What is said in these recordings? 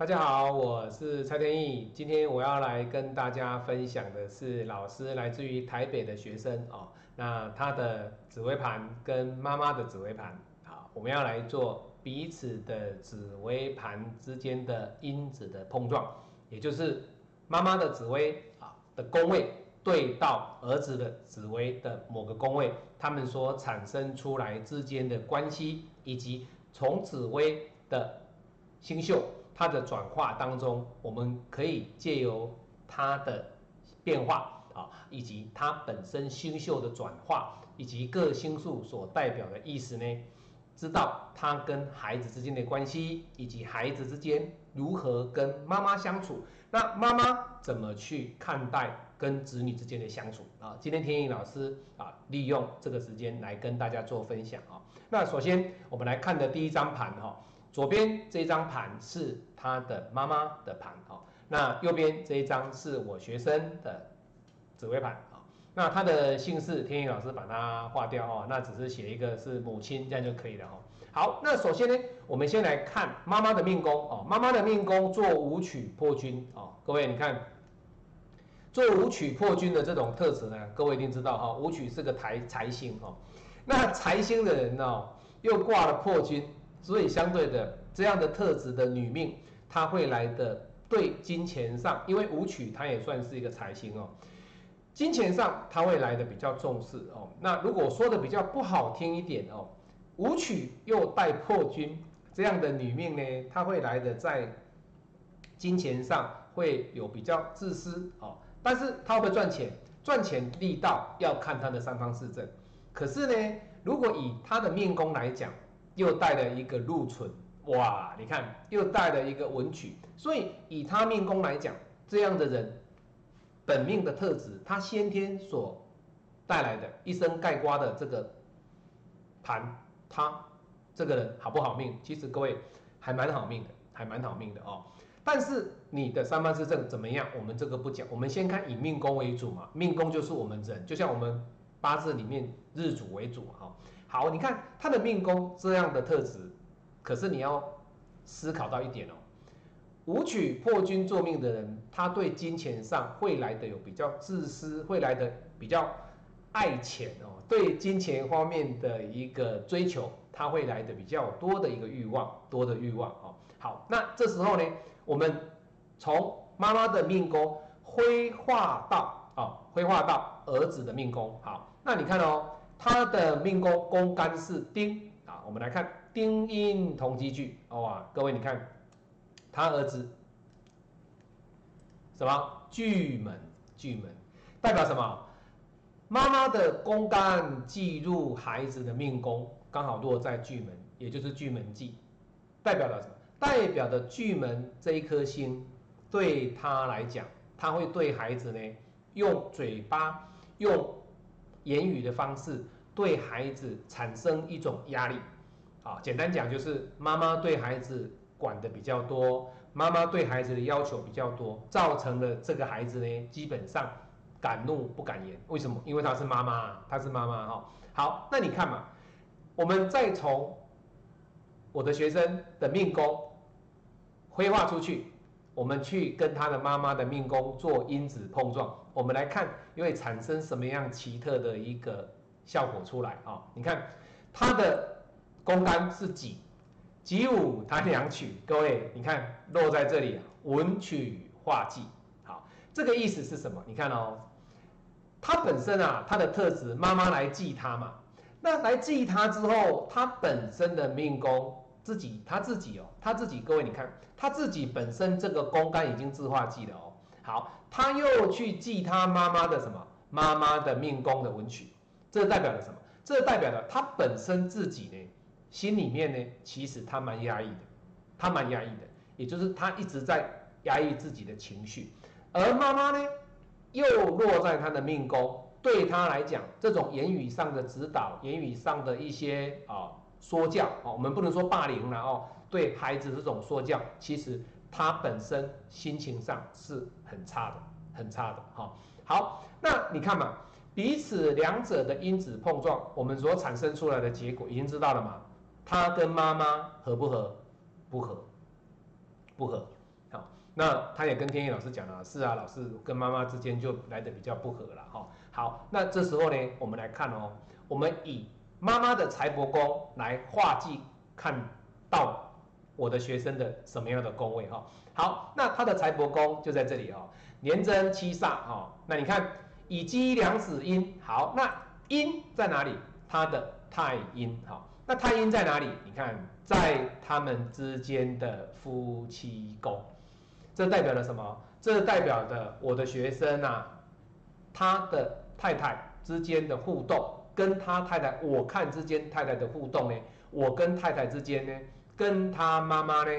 大家好，我是蔡天意。今天我要来跟大家分享的是老师来自于台北的学生哦，那他的紫微盘跟妈妈的紫微盘啊，我们要来做彼此的紫微盘之间的因子的碰撞，也就是妈妈的紫微啊的宫位对到儿子的紫微的某个宫位，他们所产生出来之间的关系，以及从紫微的星宿。它的转化当中，我们可以借由它的变化啊，以及它本身星宿的转化，以及各星宿所代表的意思呢，知道它跟孩子之间的关系，以及孩子之间如何跟妈妈相处，那妈妈怎么去看待跟子女之间的相处啊？今天天颖老师啊，利用这个时间来跟大家做分享啊。那首先我们来看的第一张盘哈。左边这张盘是他的妈妈的盘哦，那右边这一张是我学生的紫微盘啊，那他的姓氏天意老师把它划掉哦，那只是写一个是母亲这样就可以了哦。好，那首先呢，我们先来看妈妈的命宫哦，妈妈的命宫做武曲破军哦，各位你看做武曲破军的这种特质呢，各位一定知道哈，武曲是个财财星哦，那财星的人呢又挂了破军。所以相对的，这样的特质的女命，她会来的对金钱上，因为武曲它也算是一个财星哦，金钱上她会来的比较重视哦。那如果说的比较不好听一点哦，武曲又带破军，这样的女命呢，她会来的在金钱上会有比较自私哦，但是她会不会赚钱？赚钱力道要看她的三方四正。可是呢，如果以她的命宫来讲，又带了一个禄存，哇！你看，又带了一个文曲，所以以他命宫来讲，这样的人本命的特质，他先天所带来的一生盖瓜的这个盘，他这个人好不好命？其实各位还蛮好命的，还蛮好命的哦。但是你的三方四正怎么样？我们这个不讲，我们先看以命宫为主嘛。命宫就是我们人，就像我们八字里面日主为主哈。好，你看他的命宫这样的特质，可是你要思考到一点哦，武曲破军做命的人，他对金钱上会来的有比较自私，会来的比较爱钱哦，对金钱方面的一个追求，他会来的比较多的一个欲望，多的欲望哦。好，那这时候呢，我们从妈妈的命宫挥化到啊，挥化到儿子的命宫。好，那你看哦。他的命宫宫干是丁啊，我们来看丁阴同积聚，哇，各位你看，他儿子什么巨门巨门，代表什么？妈妈的宫干记入孩子的命宫，刚好落在巨门，也就是巨门忌，代表了什么？代表的巨门这一颗星，对他来讲，他会对孩子呢，用嘴巴用。言语的方式对孩子产生一种压力，啊，简单讲就是妈妈对孩子管的比较多，妈妈对孩子的要求比较多，造成了这个孩子呢基本上敢怒不敢言。为什么？因为他是妈妈，他是妈妈哈。好，那你看嘛，我们再从我的学生的命宫挥化出去。我们去跟他的妈妈的命宫做因子碰撞，我们来看会产生什么样奇特的一个效果出来啊？你看他的宫干是己，己午他两曲，各位你看落在这里，文曲化忌，好，这个意思是什么？你看哦，他本身啊，他的特质，妈妈来忌他嘛，那来忌他之后，他本身的命宫。自己他自己哦，他自己各位你看，他自己本身这个宫干已经自化忌了哦。好，他又去记他妈妈的什么？妈妈的命宫的文曲，这代表了什么？这代表了他本身自己呢，心里面呢，其实他蛮压抑的，他蛮压抑的，也就是他一直在压抑自己的情绪，而妈妈呢，又落在他的命宫，对他来讲，这种言语上的指导，言语上的一些啊。说教哦，我们不能说霸凌了哦。对孩子这种说教，其实他本身心情上是很差的，很差的哈。好，那你看嘛，彼此两者的因子碰撞，我们所产生出来的结果已经知道了嘛？他跟妈妈合不合？不合，不合。好那他也跟天意老师讲了，是啊，老师跟妈妈之间就来的比较不合了哈。好，那这时候呢，我们来看哦，我们以妈妈的财帛宫来画记，看到我的学生的什么样的宫位哈。好，那他的财帛宫就在这里哦，年贞七煞哈。那你看以鸡两子阴，好，那阴在哪里？他的太阴哈。那太阴在哪里？你看在他们之间的夫妻宫。这代表了什么？这代表的我的学生啊，他的太太之间的互动，跟他太太我看之间太太的互动呢，我跟太太之间呢，跟他妈妈呢，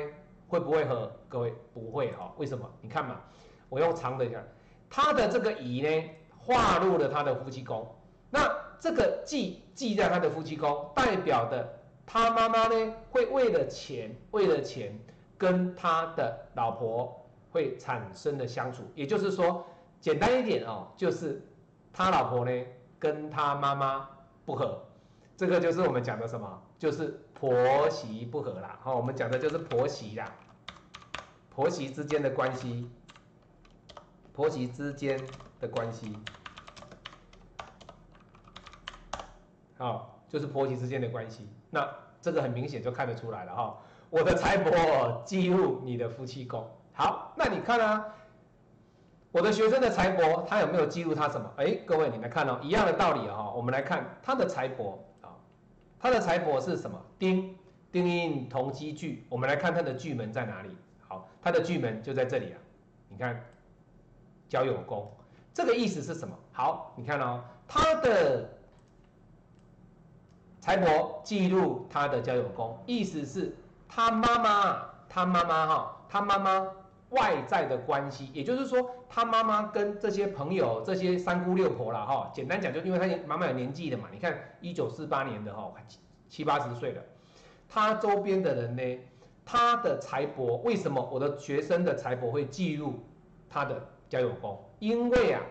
会不会和各位不会哈？为什么？你看嘛，我用长的讲，他的这个乙呢，划入了他的夫妻宫，那这个记记在他的夫妻宫，代表的他妈妈呢，会为了钱，为了钱跟他的老婆。会产生的相处，也就是说，简单一点哦，就是他老婆呢跟他妈妈不和，这个就是我们讲的什么，就是婆媳不和啦。好，我们讲的就是婆媳啦，婆媳之间的关系，婆媳之间的关系，好，就是婆媳之间的关系。那这个很明显就看得出来了哈，我的财帛记入你的夫妻宫。好，那你看啊，我的学生的财帛，他有没有记录他什么？哎，各位你来看哦，一样的道理啊，我们来看他的财帛啊，他的财帛是什么？丁丁印同基巨，我们来看他的巨门在哪里？好，他的巨门就在这里啊，你看交友宫，这个意思是什么？好，你看哦，他的财帛记录他的交友宫，意思是他妈妈，他妈妈哈，他妈妈。外在的关系，也就是说，他妈妈跟这些朋友、这些三姑六婆了哈，简单讲，就因为他妈妈有年纪的嘛。你看，一九四八年的哈，七八十岁了，他周边的人呢，他的财帛为什么我的学生的财帛会记入他的交友宫？因为啊，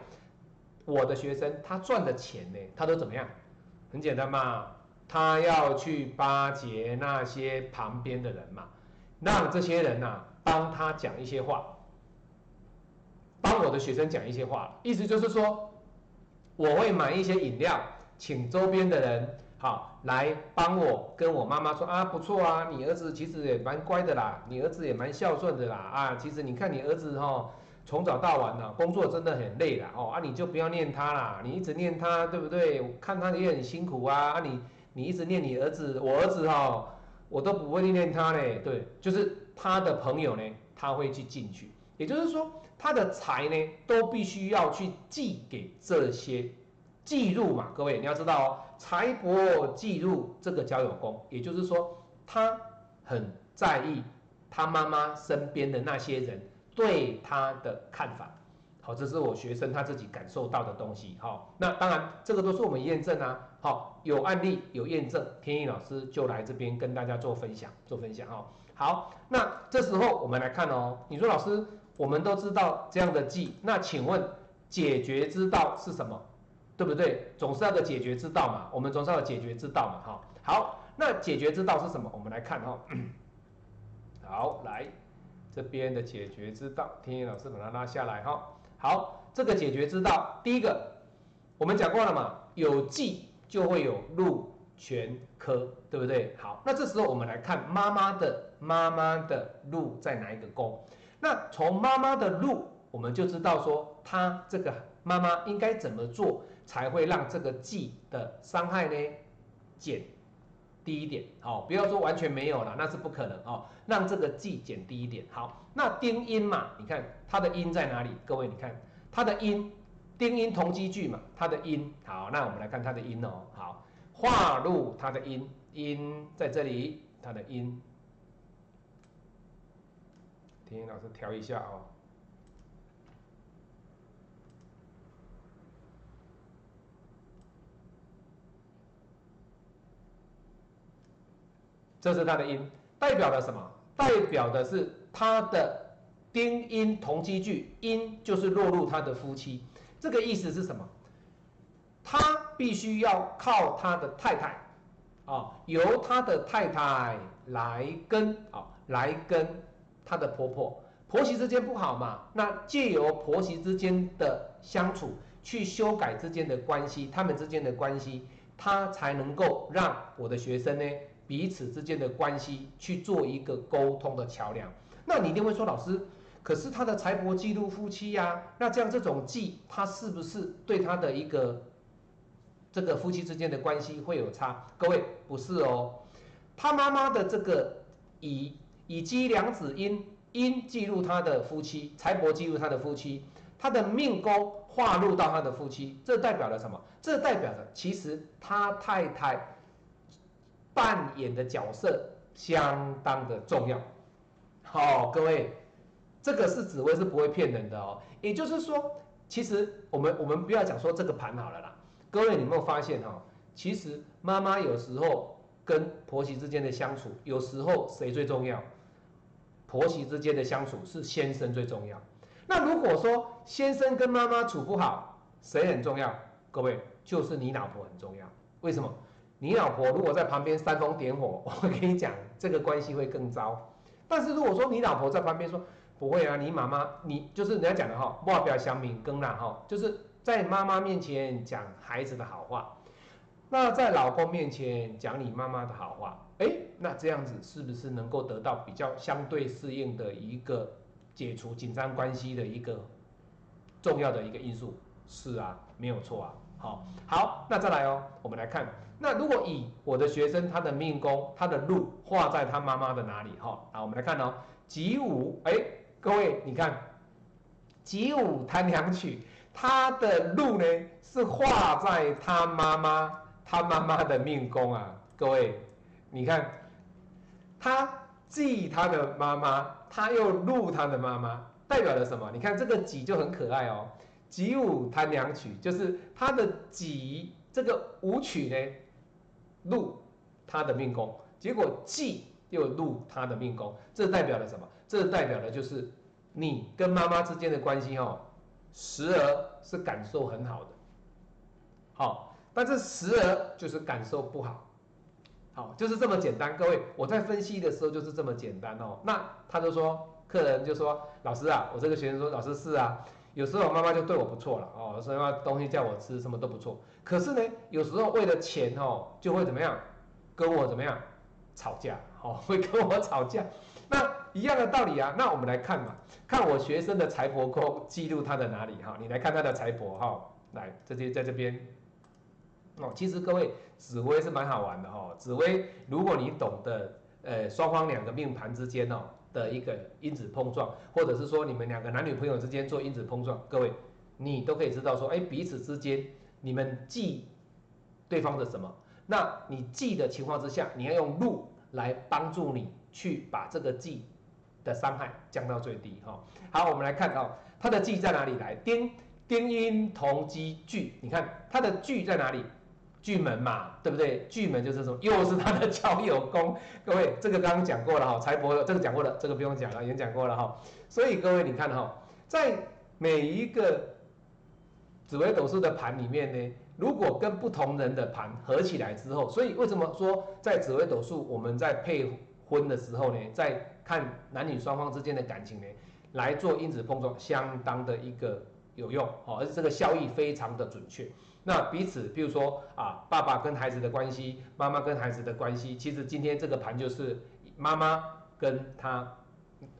我的学生他赚的钱呢，他都怎么样？很简单嘛，他要去巴结那些旁边的人嘛，让这些人呐。帮他讲一些话，帮我的学生讲一些话，意思就是说，我会买一些饮料，请周边的人好来帮我跟我妈妈说啊，不错啊，你儿子其实也蛮乖的啦，你儿子也蛮孝顺的啦啊，其实你看你儿子哈，从早到晚呢，工作真的很累啦哦啊，你就不要念他啦，你一直念他对不对？看他也很辛苦啊啊，你你一直念你儿子，我儿子哈，我都不会念他嘞，对，就是。他的朋友呢，他会去进去，也就是说，他的财呢，都必须要去寄给这些记录嘛。各位你要知道哦，财帛记录这个交友宫，也就是说，他很在意他妈妈身边的那些人对他的看法。好，这是我学生他自己感受到的东西。好，那当然这个都是我们验证啊。好，有案例有验证，天意老师就来这边跟大家做分享，做分享哈。好，那这时候我们来看哦。你说老师，我们都知道这样的记，那请问解决之道是什么？对不对？总是要个解决之道嘛。我们总是要解决之道嘛。哈，好，那解决之道是什么？我们来看哈。好，来这边的解决之道，天野老师把它拉下来哈。好，这个解决之道，第一个我们讲过了嘛，有记就会有路。全科对不对？好，那这时候我们来看妈妈的妈妈的路在哪一个宫？那从妈妈的路，我们就知道说，她这个妈妈应该怎么做才会让这个忌的伤害呢减低一点？哦，不要说完全没有了，那是不可能哦。让这个忌减低一点。好，那丁音嘛，你看它的音在哪里？各位，你看它的音，丁音同积聚嘛，它的音。好，那我们来看它的音哦。好。化入它的阴，阴在这里，它的阴，听老师调一下哦。这是它的阴，代表了什么？代表的是它的丁阴同积聚，阴就是落入他的夫妻，这个意思是什么？他必须要靠他的太太，啊，由他的太太来跟啊，来跟他的婆婆，婆媳之间不好嘛，那借由婆媳之间的相处，去修改之间的关系，他们之间的关系，他才能够让我的学生呢彼此之间的关系去做一个沟通的桥梁。那你一定会说，老师，可是他的财帛记录夫妻呀，那这样这种记，他是不是对他的一个这个夫妻之间的关系会有差？各位不是哦，他妈妈的这个以以鸡两子阴。因记录他的夫妻，财帛记录他的夫妻，他的命宫划入到他的夫妻，这代表了什么？这代表着其实他太太扮演的角色相当的重要。好，各位，这个是紫薇是不会骗人的哦。也就是说，其实我们我们不要讲说这个盘好了啦。各位，你有没有发现哈？其实妈妈有时候跟婆媳之间的相处，有时候谁最重要？婆媳之间的相处是先生最重要。那如果说先生跟妈妈处不好，谁很重要？各位，就是你老婆很重要。为什么？你老婆如果在旁边煽风点火，我跟你讲，这个关系会更糟。但是如果说你老婆在旁边说不会啊，你妈妈，你就是人家讲的哈，外表祥明更啦哈，就是在妈妈面前讲孩子的好话，那在老公面前讲你妈妈的好话。哎，那这样子是不是能够得到比较相对适应的一个解除紧张关系的一个重要的一个因素？是啊，没有错啊。好，好，那再来哦，我们来看，那如果以我的学生他的命宫，他的路画在他妈妈的哪里？哈，啊，我们来看哦，己午，哎，各位你看，己午贪两曲，他的路呢是画在他妈妈，他妈妈的命宫啊，各位。你看，他记他的妈妈，他又录他的妈妈，代表了什么？你看这个己就很可爱哦，己午贪两曲，就是他的己这个舞曲呢，录他的命宫，结果记又录他的命宫，这代表了什么？这代表的就是你跟妈妈之间的关系哦，时而是感受很好的，好，但是时而就是感受不好。好，就是这么简单，各位，我在分析的时候就是这么简单哦。那他就说，客人就说，老师啊，我这个学生说，老师是啊，有时候妈妈就对我不错了哦，所以妈东西叫我吃，什么都不错。可是呢，有时候为了钱哦，就会怎么样，跟我怎么样吵架，哦，会跟我吵架。一样的道理啊。那我们来看嘛，看我学生的财帛宫记录他的哪里哈？你来看他的财帛哈，来，这些在这边。哦，其实各位紫薇是蛮好玩的哈。紫薇，如果你懂得，呃，双方两个命盘之间哦的一个因子碰撞，或者是说你们两个男女朋友之间做因子碰撞，各位你都可以知道说，哎，彼此之间你们记对方的什么？那你记的情况之下，你要用禄来帮助你去把这个记的伤害降到最低哈。好，我们来看哦，它的记在哪里来？丁丁阴同基巨，你看它的巨在哪里？巨门嘛，对不对？巨门就是什么？又是他的交友宫。各位，这个刚刚讲过了哈，财帛这个讲过了，这个不用讲了，已经讲过了哈。所以各位，你看哈，在每一个紫微斗数的盘里面呢，如果跟不同人的盘合起来之后，所以为什么说在紫微斗数我们在配婚的时候呢，在看男女双方之间的感情呢，来做因子碰撞，相当的一个有用哦，而且这个效益非常的准确。那彼此，比如说啊，爸爸跟孩子的关系，妈妈跟孩子的关系，其实今天这个盘就是妈妈跟他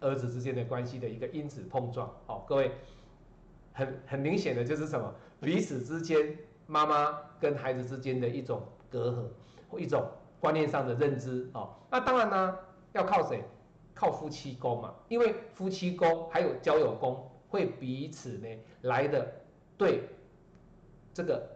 儿子之间的关系的一个因子碰撞。好，各位，很很明显的就是什么？彼此之间，妈妈跟孩子之间的一种隔阂或一种观念上的认知。哦，那当然呢，要靠谁？靠夫妻宫嘛，因为夫妻宫还有交友宫会彼此呢来的对。这个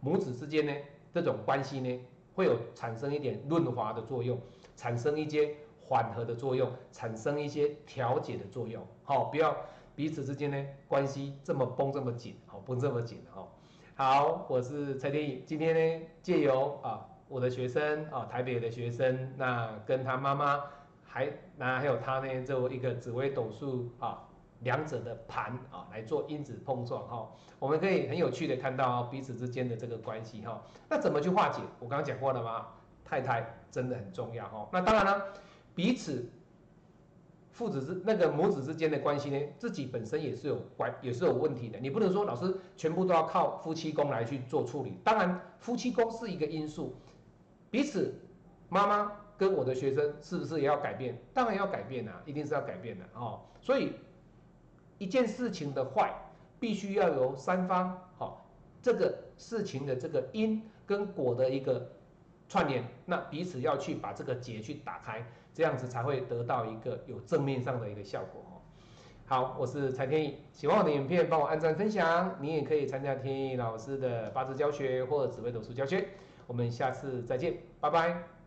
母子之间呢，这种关系呢，会有产生一点润滑的作用，产生一些缓和的作用，产生一些调节的作用。好，不要彼此之间呢关系这么绷这么紧，好绷这么紧哈。好，我是蔡天宇，今天呢借由啊我的学生啊台北的学生，那跟他妈妈还那还有他呢，就一个紫微斗数啊。两者的盘啊来做因子碰撞哈，我们可以很有趣的看到彼此之间的这个关系哈。那怎么去化解？我刚刚讲过了吗？太太真的很重要哈。那当然了，彼此父子之那个母子之间的关系呢，自己本身也是有关也是有问题的。你不能说老师全部都要靠夫妻宫来去做处理。当然，夫妻宫是一个因素，彼此妈妈跟我的学生是不是也要改变？当然要改变啊，一定是要改变的哦。所以一件事情的坏，必须要由三方好这个事情的这个因跟果的一个串联，那彼此要去把这个结去打开。这样子才会得到一个有正面上的一个效果哦。好，我是蔡天意，喜欢我的影片帮我按赞分享，你也可以参加天意老师的八字教学或紫微斗数教学。我们下次再见，拜拜。